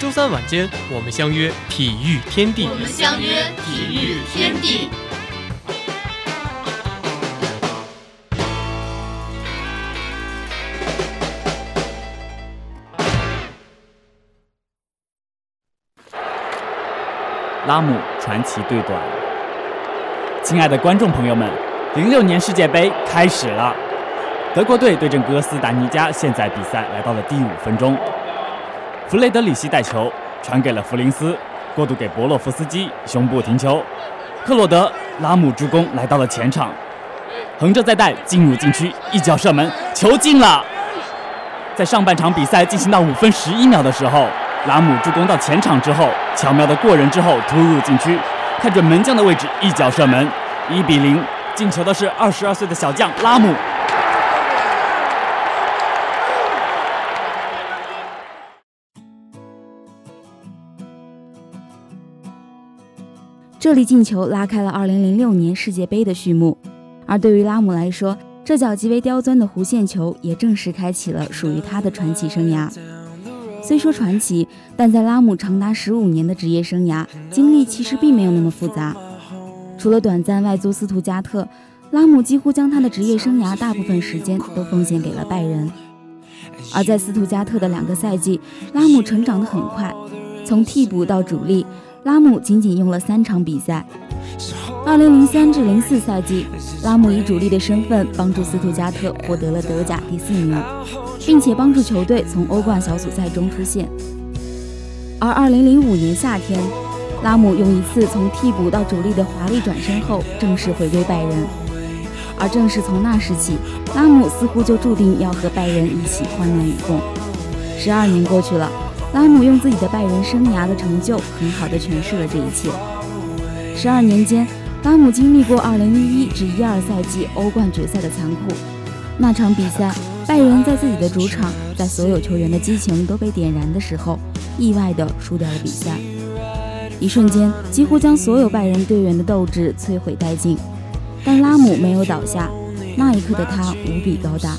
周三晚间，我们相约体育天地。我们相约体育天地。拉姆传奇对短，亲爱的观众朋友们，零六年世界杯开始了，德国队对阵哥斯达黎加，现在比赛来到了第五分钟，弗雷德里希带球传给了弗林斯，过渡给博洛夫斯基，胸部停球，克洛德拉姆助攻来到了前场，横着再带进入禁区，一脚射门，球进了。在上半场比赛进行到五分十一秒的时候。拉姆助攻到前场之后，巧妙的过人之后突入禁区，看准门将的位置一脚射门，一比零。进球的是二十二岁的小将拉姆。这粒进球拉开了二零零六年世界杯的序幕，而对于拉姆来说，这脚极为刁钻的弧线球也正式开启了属于他的传奇生涯。虽说传奇，但在拉姆长达十五年的职业生涯经历，其实并没有那么复杂。除了短暂外租斯图加特，拉姆几乎将他的职业生涯大部分时间都奉献给了拜仁。而在斯图加特的两个赛季，拉姆成长得很快，从替补到主力，拉姆仅仅用了三场比赛。二零零三至零四赛季，拉姆以主力的身份帮助斯图加特获得了德甲第四名。并且帮助球队从欧冠小组赛中出线。而2005年夏天，拉姆用一次从替补到主力的华丽转身后，正式回归拜仁。而正是从那时起，拉姆似乎就注定要和拜仁一起患难与共。十二年过去了，拉姆用自己的拜仁生涯的成就，很好的诠释了这一切。十二年间，拉姆经历过2011至12赛季欧冠决赛的残酷，那场比赛。拜仁在自己的主场，在所有球员的激情都被点燃的时候，意外的输掉了比赛。一瞬间，几乎将所有拜仁队员的斗志摧毁殆尽。但拉姆没有倒下，那一刻的他无比高大。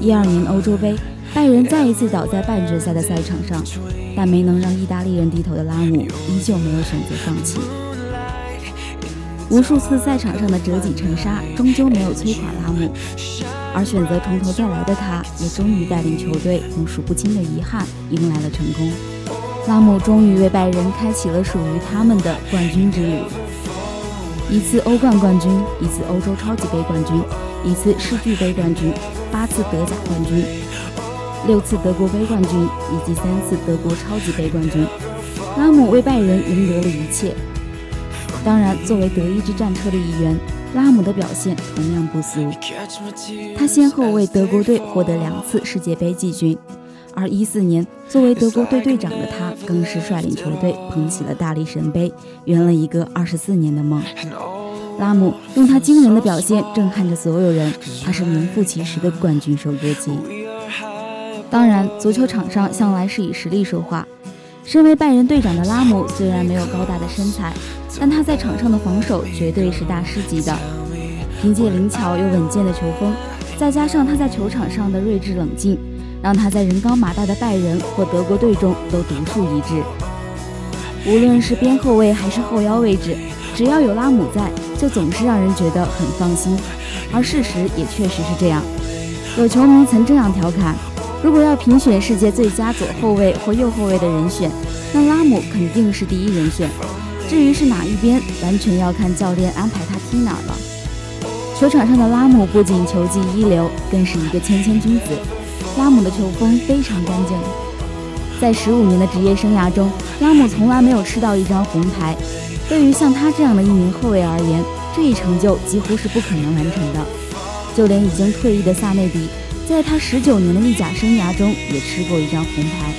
一二年欧洲杯，拜仁再一次倒在半决赛的赛场上，但没能让意大利人低头的拉姆，依旧没有选择放弃。无数次赛场上的折戟沉沙，终究没有摧垮拉姆。而选择从头再来的他，也终于带领球队用数不清的遗憾迎来了成功。拉姆终于为拜仁开启了属于他们的冠军之旅：一次欧冠冠军，一次欧洲超级杯冠军，一次世俱杯冠军，八次德甲冠军，六次德国杯冠军，以及三次德国超级杯冠军。拉姆为拜仁赢得了一切。当然，作为德意志战车的一员。拉姆的表现同样不俗，他先后为德国队获得两次世界杯季军，而一四年作为德国队队长的他，更是率领球队捧起了大力神杯，圆了一个二十四年的梦。拉姆用他惊人的表现震撼着所有人，他是名副其实的冠军收割机。当然，足球场上向来是以实力说话。身为拜仁队长的拉姆，虽然没有高大的身材，但他在场上的防守绝对是大师级的。凭借灵巧又稳健的球风，再加上他在球场上的睿智冷静，让他在人高马大的拜仁或德国队中都独树一帜。无论是边后卫还是后腰位置，只要有拉姆在，就总是让人觉得很放心。而事实也确实是这样。有球迷曾这样调侃。如果要评选世界最佳左后卫或右后卫的人选，那拉姆肯定是第一人选。至于是哪一边，完全要看教练安排他踢哪儿了。球场上的拉姆不仅球技一流，更是一个谦谦君子。拉姆的球风非常干净，在十五年的职业生涯中，拉姆从来没有吃到一张红牌。对于像他这样的一名后卫而言，这一成就几乎是不可能完成的。就连已经退役的萨内迪。在他十九年的意甲生涯中，也吃过一张红牌。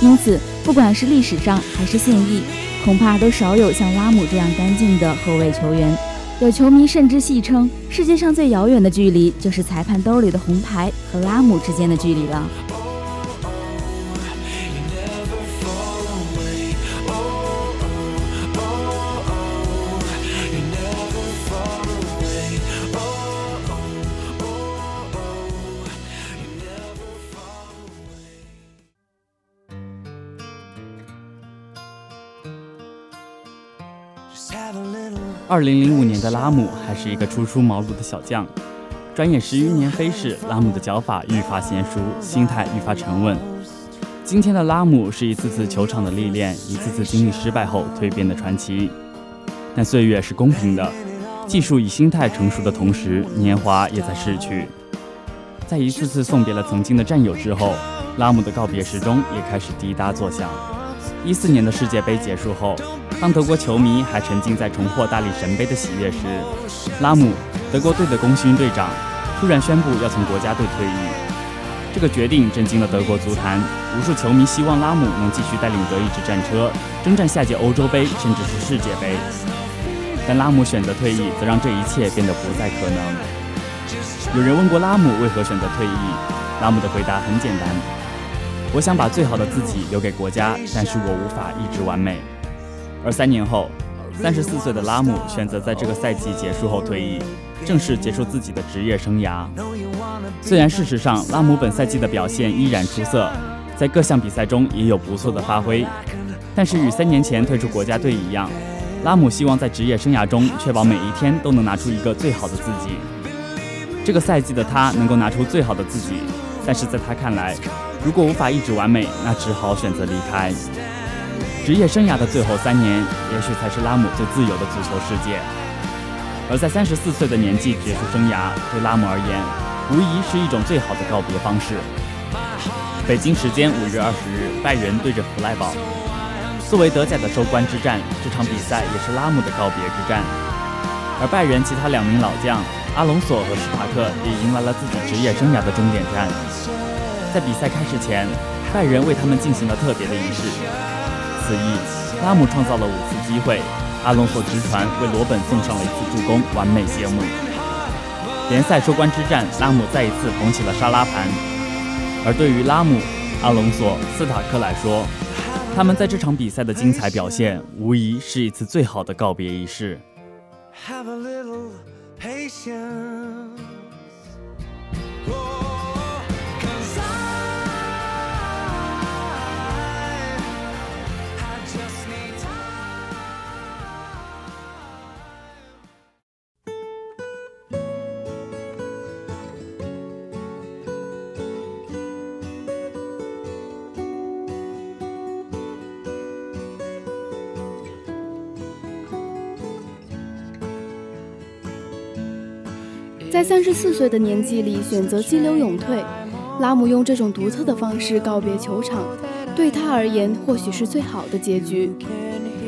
因此，不管是历史上还是现役，恐怕都少有像拉姆这样干净的后卫球员。有球迷甚至戏称，世界上最遥远的距离，就是裁判兜里的红牌和拉姆之间的距离了。二零零五年的拉姆还是一个初出茅庐的小将，转眼十余年飞逝，拉姆的脚法愈发娴熟，心态愈发沉稳。今天的拉姆是一次次球场的历练，一次次经历失败后蜕变的传奇。但岁月是公平的，技术与心态成熟的同时，年华也在逝去。在一次次送别了曾经的战友之后，拉姆的告别时钟也开始滴答作响。一四年的世界杯结束后。当德国球迷还沉浸在重获大力神杯的喜悦时，拉姆，德国队的功勋队长，突然宣布要从国家队退役。这个决定震惊了德国足坛，无数球迷希望拉姆能继续带领德意志战车征战下届欧洲杯，甚至是世界杯。但拉姆选择退役，则让这一切变得不再可能。有人问过拉姆为何选择退役，拉姆的回答很简单：我想把最好的自己留给国家，但是我无法一直完美。而三年后，三十四岁的拉姆选择在这个赛季结束后退役，正式结束自己的职业生涯。虽然事实上拉姆本赛季的表现依然出色，在各项比赛中也有不错的发挥，但是与三年前退出国家队一样，拉姆希望在职业生涯中确保每一天都能拿出一个最好的自己。这个赛季的他能够拿出最好的自己，但是在他看来，如果无法一直完美，那只好选择离开。职业生涯的最后三年，也许才是拉姆最自由的足球世界。而在三十四岁的年纪结束生涯，对拉姆而言，无疑是一种最好的告别方式。北京时间五月二十日，拜仁对着弗赖堡。作为德甲的收官之战，这场比赛也是拉姆的告别之战。而拜仁其他两名老将阿隆索和史塔克也迎来了自己职业生涯的终点站。在比赛开始前，拜仁为他们进行了特别的仪式。此役，拉姆创造了五次机会，阿隆索直传为罗本送上了一次助攻，完美谢幕。联赛收官之战，拉姆再一次捧起了沙拉盘。而对于拉姆、阿隆索、斯塔克来说，他们在这场比赛的精彩表现，无疑是一次最好的告别仪式。Have little patience. 三十四岁的年纪里选择激流勇退，拉姆用这种独特的方式告别球场，对他而言或许是最好的结局。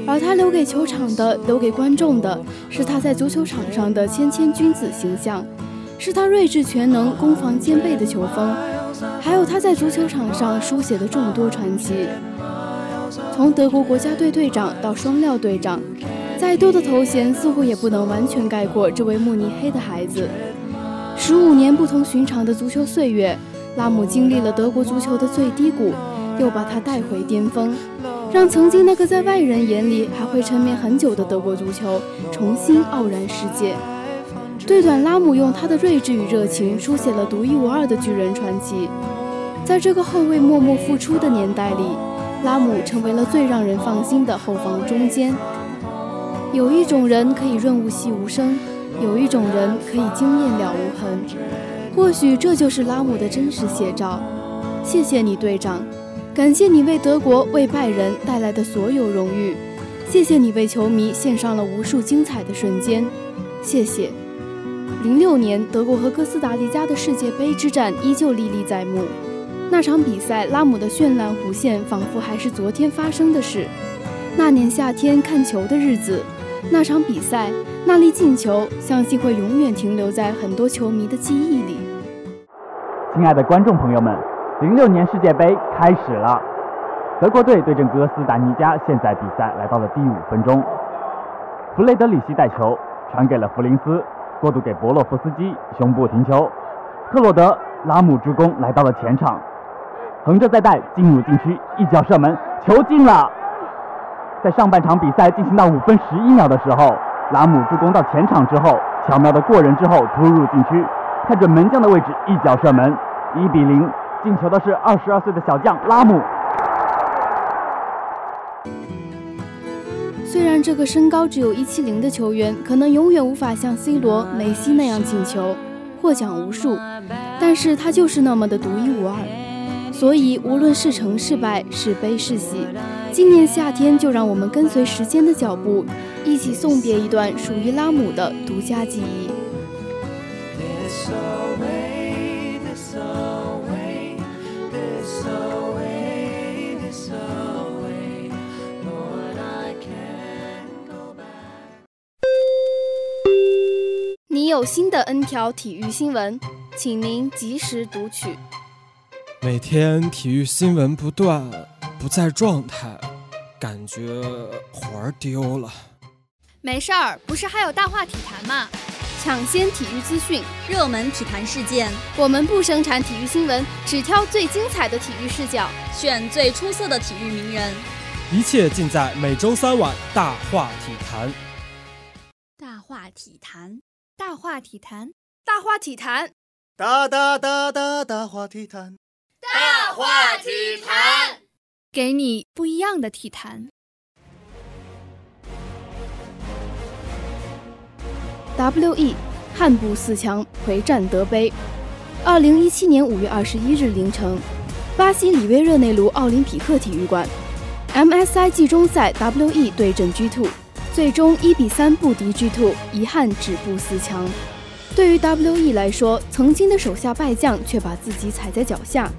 而他留给球场的、留给观众的，是他在足球场上的谦谦君子形象，是他睿智全能、攻防兼备的球风，还有他在足球场上书写的众多传奇。从德国国家队队长到双料队长，再多的头衔似乎也不能完全概括这位慕尼黑的孩子。十五年不同寻常的足球岁月，拉姆经历了德国足球的最低谷，又把他带回巅峰，让曾经那个在外人眼里还会沉眠很久的德国足球重新傲然世界。队短拉姆用他的睿智与热情书写了独一无二的巨人传奇。在这个后卫默默付出的年代里，拉姆成为了最让人放心的后防中坚。有一种人可以润物细无声。有一种人可以惊艳了无痕，或许这就是拉姆的真实写照。谢谢你，队长，感谢你为德国、为拜仁带来的所有荣誉，谢谢你为球迷献上了无数精彩的瞬间，谢谢。零六年德国和哥斯达黎加的世界杯之战依旧历历在目，那场比赛拉姆的绚烂弧线仿佛还是昨天发生的事。那年夏天看球的日子，那场比赛。那粒进球，相信会永远停留在很多球迷的记忆里。亲爱的观众朋友们，零六年世界杯开始了，德国队对阵哥斯达黎加，现在比赛来到了第五分钟。弗雷德里希带球传给了弗林斯，过渡给博洛夫斯基，胸部停球。克洛德拉姆助攻来到了前场，横着再带进入禁区，一脚射门，球进了。在上半场比赛进行到五分十一秒的时候，拉姆助攻到前场之后，巧妙的过人之后突入禁区，看准门将的位置，一脚射门，一比零。进球的是二十二岁的小将拉姆。虽然这个身高只有一七零的球员可能永远无法像 C 罗、梅西那样进球、获奖无数，但是他就是那么的独一无二。所以无论是成是败，是悲是喜，今年夏天就让我们跟随时间的脚步，一起送别一段属于拉姆的独家记忆。你有新的 N 条体育新闻，请您及时读取。每天体育新闻不断，不在状态，感觉魂儿丢了。没事儿，不是还有大话体坛吗？抢先体育资讯，热门体坛事件，我们不生产体育新闻，只挑最精彩的体育视角，选最出色的体育名人。一切尽在每周三晚大话体坛。大话体坛。大话体坛，大话体坛，大大大大大话体坛，大话体坛，给你不一样的体坛。W.E. 汉步四强回战德杯。二零一七年五月二十一日凌晨，巴西里约热内卢奥林匹克体育馆，M.S.I. 季中赛 W.E. 对阵 G2。最终一比三不敌 G2，遗憾止步四强。对于 WE 来说，曾经的手下败将却把自己踩在脚下，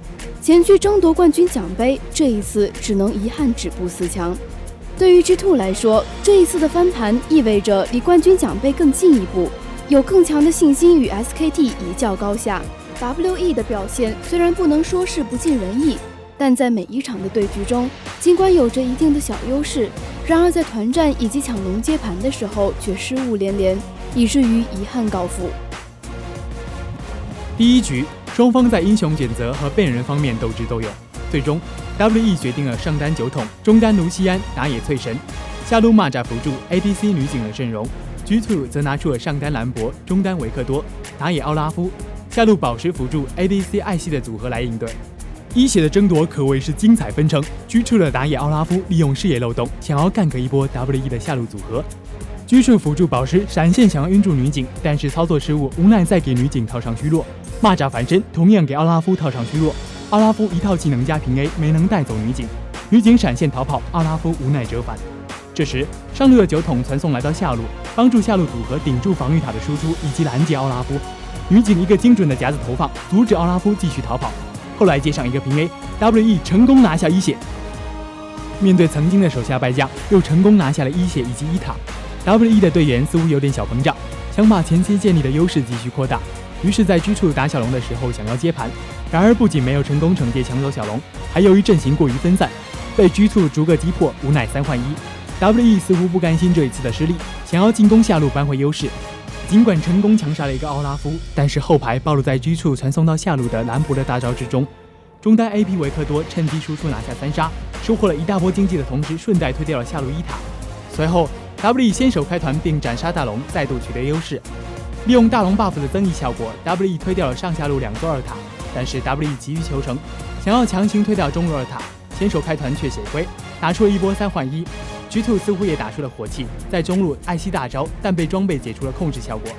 前去争夺冠军奖杯，这一次只能遗憾止步四强。对于 G Two 来说，这一次的翻盘意味着离冠军奖杯更进一步，有更强的信心与 SKT 一较高下。WE 的表现虽然不能说是不尽人意。但在每一场的对局中，尽管有着一定的小优势，然而在团战以及抢龙接盘的时候却失误连连，以至于遗憾告负。第一局，双方在英雄选择和变人方面斗智斗勇，最终 W.E 决定了上单酒桶、中单卢锡安、打野翠神，下路蚂蚱辅助 A.D.C 女警的阵容；G2 则拿出了上单兰博、中单维克多、打野奥拉夫、下路宝石辅助 A.D.C 艾希的组合来应对。一血的争夺可谓是精彩纷呈。居处的打野奥拉夫利用视野漏洞，想要干个一波 W.E 的下路组合。居处辅助宝石闪现想要晕住女警，但是操作失误，无奈再给女警套上虚弱。蚂蚱反身同样给奥拉夫套上虚弱。奥拉夫一套技能加平 A 没能带走女警，女警闪现逃跑，奥拉夫无奈折返。这时上路的酒桶传送来到下路，帮助下路组合顶住防御塔的输出以及拦截奥拉夫。女警一个精准的夹子投放，阻止奥拉夫继续逃跑。后来接上一个平 A，W.E 成功拿下一血。面对曾经的手下败将，又成功拿下了一血以及一塔。W.E 的队员似乎有点小膨胀，想把前期建立的优势继续扩大。于是，在居处打小龙的时候想要接盘，然而不仅没有成功惩戒抢走小龙，还由于阵型过于分散，被居处逐个击破，无奈三换一。W.E 似乎不甘心这一次的失利，想要进攻下路扳回优势。尽管成功强杀了一个奥拉夫，但是后排暴露在居处传送到下路的兰博的大招之中。中单 AP 维克多趁机输出拿下三杀，收获了一大波经济的同时，顺带推掉了下路一塔。随后 W E 先手开团并斩杀大龙，再度取得优势。利用大龙 buff 的增益效果，we 推掉了上下路两座二塔。但是 we 急于求成，想要强行推掉中路二塔，先手开团却血亏，打出了一波三换一。G2 似乎也打出了火气，在中路艾希大招，但被装备解除了控制效果。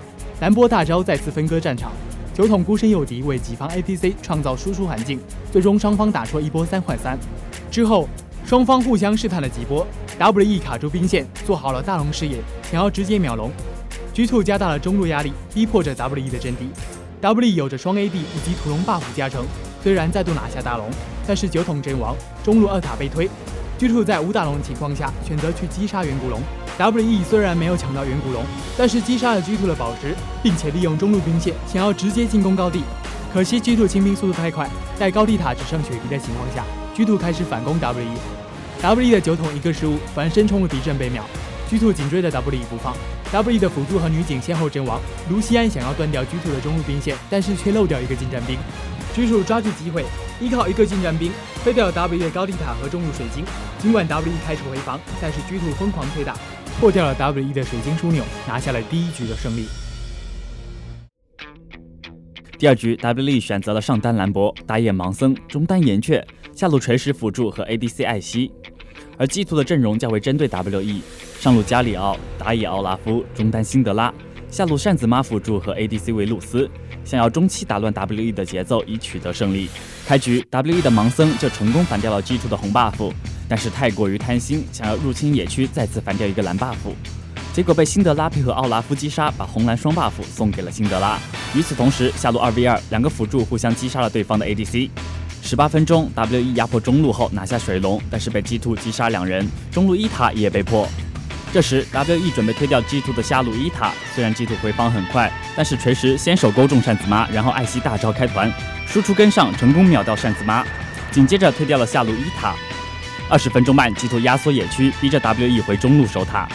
兰波大招再次分割战场，酒桶孤身诱敌，为己方 ADC 创造输出环境。最终双方打出了一波三换三。之后双方互相试探了几波，WE 卡住兵线，做好了大龙视野，想要直接秒龙。G2 加大了中路压力，逼迫着 WE 的阵地。WE 有着双 AD 以及屠龙 buff 加成，虽然再度拿下大龙，但是酒桶阵亡，中路二塔被推。G2 在无大龙的情况下，选择去击杀远古龙。W.E 虽然没有抢到远古龙，但是击杀了 G2 的宝石，并且利用中路兵线想要直接进攻高地。可惜 G2 清兵速度太快，在高地塔只剩血滴的情况下，G2 开始反攻 W1，W1 的酒桶一个失误，反身冲入敌阵被秒，G Two 紧追着 W E 不放，W E 的辅助和女警先后阵亡，卢锡安想要断掉 G Two 的中路兵线，但是却漏掉一个近战兵。G Two 抓住机会，依靠一个近战兵推掉 W E 的高地塔和中路水晶，尽管 W E 开始回防，但是 G Two 疯狂推打，破掉了 W E 的水晶枢纽，拿下了第一局的胜利。第二局，W.E 选择了上单兰博、打野盲僧、中单岩雀、下路锤石辅助和 A.D.C 艾希，而 G 图的阵容较为针对 W.E，上路加里奥、打野奥拉夫、中单辛德拉，下路扇子妈辅助和 A.D.C 维鲁斯，想要中期打乱 W.E 的节奏以取得胜利。开局，W.E 的盲僧就成功反掉了 G 图的红 buff，但是太过于贪心，想要入侵野区再次反掉一个蓝 buff。结果被辛德拉配合奥拉夫击杀，把红蓝双 buff 送给了辛德拉。与此同时，下路二 v 二，两个辅助互相击杀了对方的 ADC。十八分钟，W1 压迫中路后拿下水龙，但是被 G2 击杀两人，中路一塔也被破。这时，W1 准备推掉 G2 的下路一塔，虽然 G2 回防很快，但是锤石先手勾中扇子妈，然后艾希大招开团，输出跟上，成功秒掉扇子妈，紧接着推掉了下路一塔。二十分钟半，G2 压缩野区，逼着 W1 回中路守塔。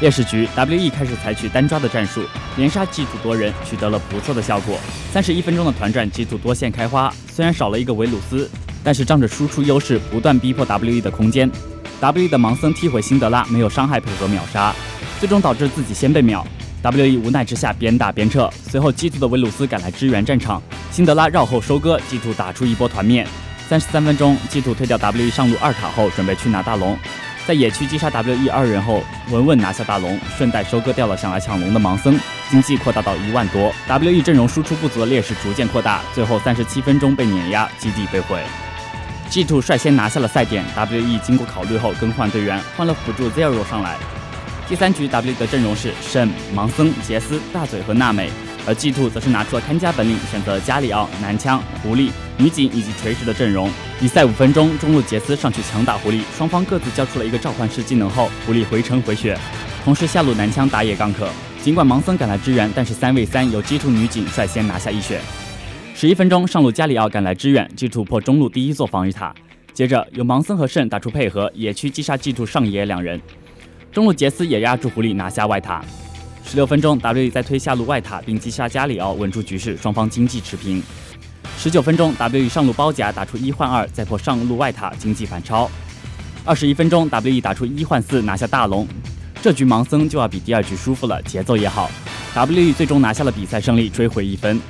劣势局，W.E 开始采取单抓的战术，连杀 G 土多人，取得了不错的效果。三十一分钟的团战，G 土多线开花，虽然少了一个维鲁斯，但是仗着输出优势，不断逼迫 W.E 的空间。W.E 的盲僧踢毁辛德拉，没有伤害配合秒杀，最终导致自己先被秒。W.E 无奈之下边打边撤，随后 G 土的维鲁斯赶来支援战场，辛德拉绕后收割，G 土打出一波团灭。三十三分钟，G 土推掉 W.E 上路二塔后，准备去拿大龙。在野区击杀 W.E 二人后，稳稳拿下大龙，顺带收割掉了想来抢龙的盲僧，经济扩大到一万多。W.E 阵容输出不足的劣势逐渐扩大，最后三十七分钟被碾压，基地被毁。G2 率先拿下了赛点，W.E 经过考虑后更换队员，换了辅助 Zero 上来。第三局 W E 的阵容是圣、盲僧、杰斯、大嘴和娜美。而 G2 则是拿出了看家本领，选择加里奥、男枪、狐狸、女警以及锤石的阵容。比赛五分钟，中路杰斯上去强打狐狸，双方各自交出了一个召唤师技能后，狐狸回城回血。同时下路男枪打野 gank，尽管盲僧赶来支援，但是三 v 三由 G2 女警率先拿下一血。十一分钟，上路加里奥赶来支援，G2 破中路第一座防御塔。接着由盲僧和圣打出配合，野区击杀 G2 上野两人。中路杰斯也压住狐狸拿下外塔。十六分钟，W 在推下路外塔，并击杀加里奥，稳住局势，双方经济持平。十九分钟，W E 上路包夹，打出一换二，再破上路外塔，经济反超。二十一分钟，W E 打出一换四，拿下大龙。这局盲僧就要比第二局舒服了，节奏也好。W E 最终拿下了比赛胜利，追回一分。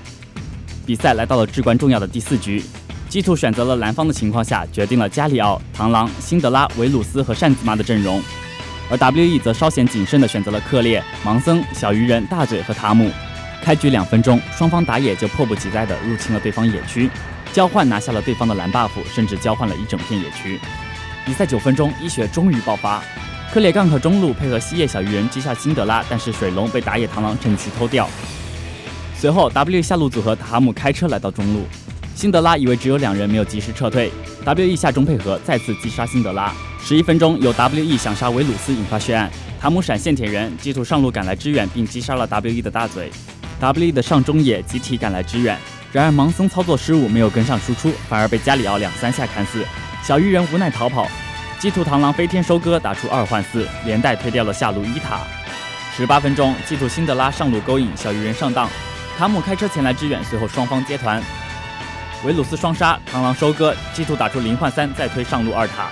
比赛来到了至关重要的第四局，G Two 选择了蓝方的情况下，决定了加里奥、螳螂、辛德拉、维鲁斯和扇子妈的阵容。而 W.E 则稍显谨慎地选择了克烈、盲僧、小鱼人、大嘴和塔姆。开局两分钟，双方打野就迫不及待地入侵了对方野区，交换拿下了对方的蓝 buff，甚至交换了一整片野区。比赛九分钟，一血终于爆发，克烈 gank 中路配合蜥蜴小鱼人击杀辛德拉，但是水龙被打野螳螂趁机偷掉。随后 W 下路组合塔姆开车来到中路，辛德拉以为只有两人，没有及时撤退，W.E 下中配合再次击杀辛德拉。十一分钟，由 W.E 想杀维鲁斯引发血案，塔姆闪现铁人，基图上路赶来支援，并击杀了 W.E 的大嘴。W 的上中野集体赶来支援，然而盲僧操作失误，没有跟上输出，反而被加里奥两三下砍死。小鱼人无奈逃跑，基图螳螂飞天收割，打出二换四，连带推掉了下路一塔。十八分钟，基图辛德拉上路勾引小鱼人上当，塔姆开车前来支援，随后双方接团，维鲁斯双杀，螳螂收割，基图打出零换三，再推上路二塔。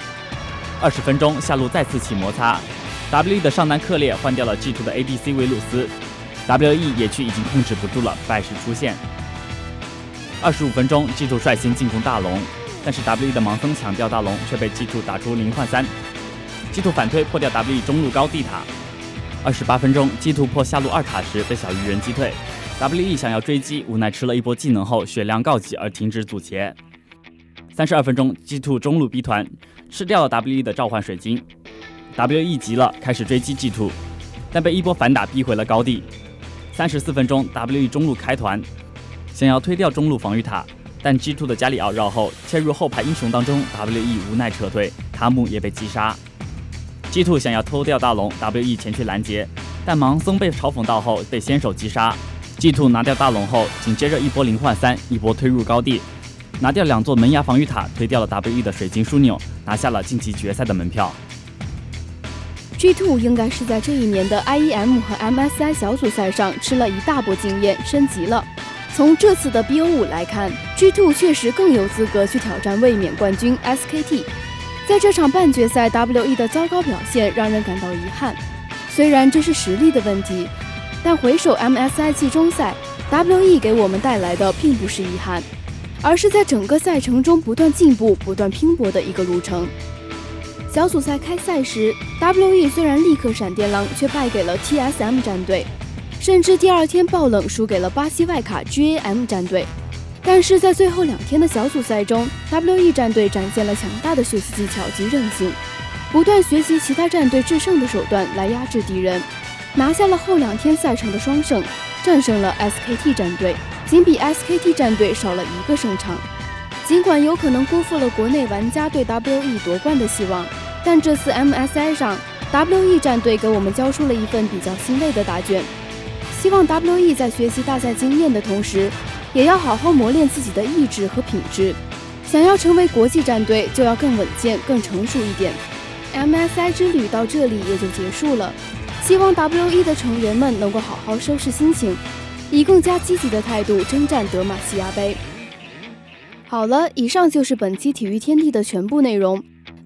二十分钟，下路再次起摩擦，W 的上单克烈换掉了 G 图的 ADC 维鲁斯，WE 野区已经控制不住了，败势出现。二十五分钟，G Two 率先进攻大龙，但是 W E 的盲僧抢掉大龙，却被 G Two 打出零换三，G Two 反推破掉 W E 中路高地塔。二十八分钟，G Two 破下路二塔时被小鱼人击退，WE 想要追击，无奈吃了一波技能后血量告急而停止阻截。三十二分钟，G Two 中路 B 团。吃掉了 W.E 的召唤水晶，W.E 急了，开始追击 G2，但被一波反打逼回了高地。三十四分钟，W.E 中路开团，想要推掉中路防御塔，但 G2 的加里奥绕后切入后排英雄当中，W.E 无奈撤退，塔姆也被击杀。G2 想要偷掉大龙，W.E 前去拦截，但盲僧被嘲讽到后被先手击杀。G2 拿掉大龙后，紧接着一波零换三，一波推入高地，拿掉两座门牙防御塔，推掉了 WE 的水晶枢纽，拿下了晋级决赛的门票。G2 应该是在这一年的 IEM 和 MSI 小组赛上吃了一大波经验，升级了。从这次的 BO5 来看，G2 确实更有资格去挑战卫冕冠军 SKT。在这场半决赛，WE 的糟糕表现让人感到遗憾。虽然这是实力的问题，但回首 MSI 季中赛，WE 给我们带来的并不是遗憾，而是在整个赛程中不断进步、不断拼搏的一个路程。小组赛开赛时，WE 虽然力克闪电狼，却败给了 TSM 战队。甚至第二天爆冷输给了巴西外卡 GAM 战队，但是在最后两天的小组赛中，WE 战队展现了强大的血习技巧及韧性，不断学习其他战队制胜的手段来压制敌人，拿下了后两天赛程的双胜，战胜了 SKT 战队，仅比 SKT 战队少了一个胜场。尽管有可能辜负了国内玩家对 WE 夺冠的希望，但这次 MSI 上，WE 战队给我们交出了一份比较欣慰的答卷。希望 WE 在学习大赛经验的同时，也要好好磨练自己的意志和品质。想要成为国际战队，就要更稳健、更成熟一点。MSI 之旅到这里也就结束了。希望 WE 的成员们能够好好收拾心情，以更加积极的态度征战德玛西亚杯。好了，以上就是本期体育天地的全部内容。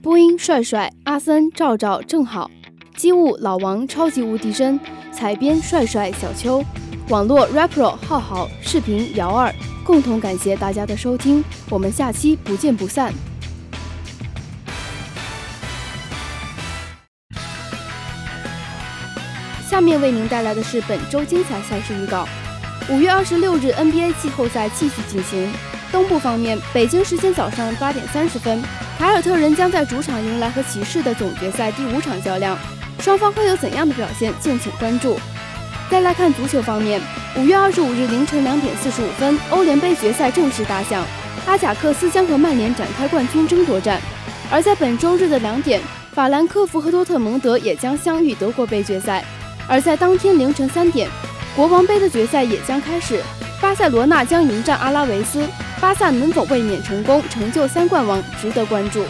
播音：帅帅、阿森、赵赵、正好；机务：老王、超级无敌真。采编帅帅小邱，网络 rapper 浩浩，视频姚二，共同感谢大家的收听，我们下期不见不散。下面为您带来的是本周精彩赛事预告。五月二十六日 NBA 季后赛继续进行。东部方面，北京时间早上八点三十分，凯尔特人将在主场迎来和骑士的总决赛第五场较量。双方会有怎样的表现？敬请关注。再来看足球方面，五月二十五日凌晨两点四十五分，欧联杯决赛正式打响，阿贾克斯将和曼联展开冠军争夺战。而在本周日的两点，法兰克福和多特蒙德也将相遇德国杯决赛。而在当天凌晨三点，国王杯的决赛也将开始，巴塞罗那将迎战阿拉维斯，巴萨能否卫冕成功，成就三冠王，值得关注。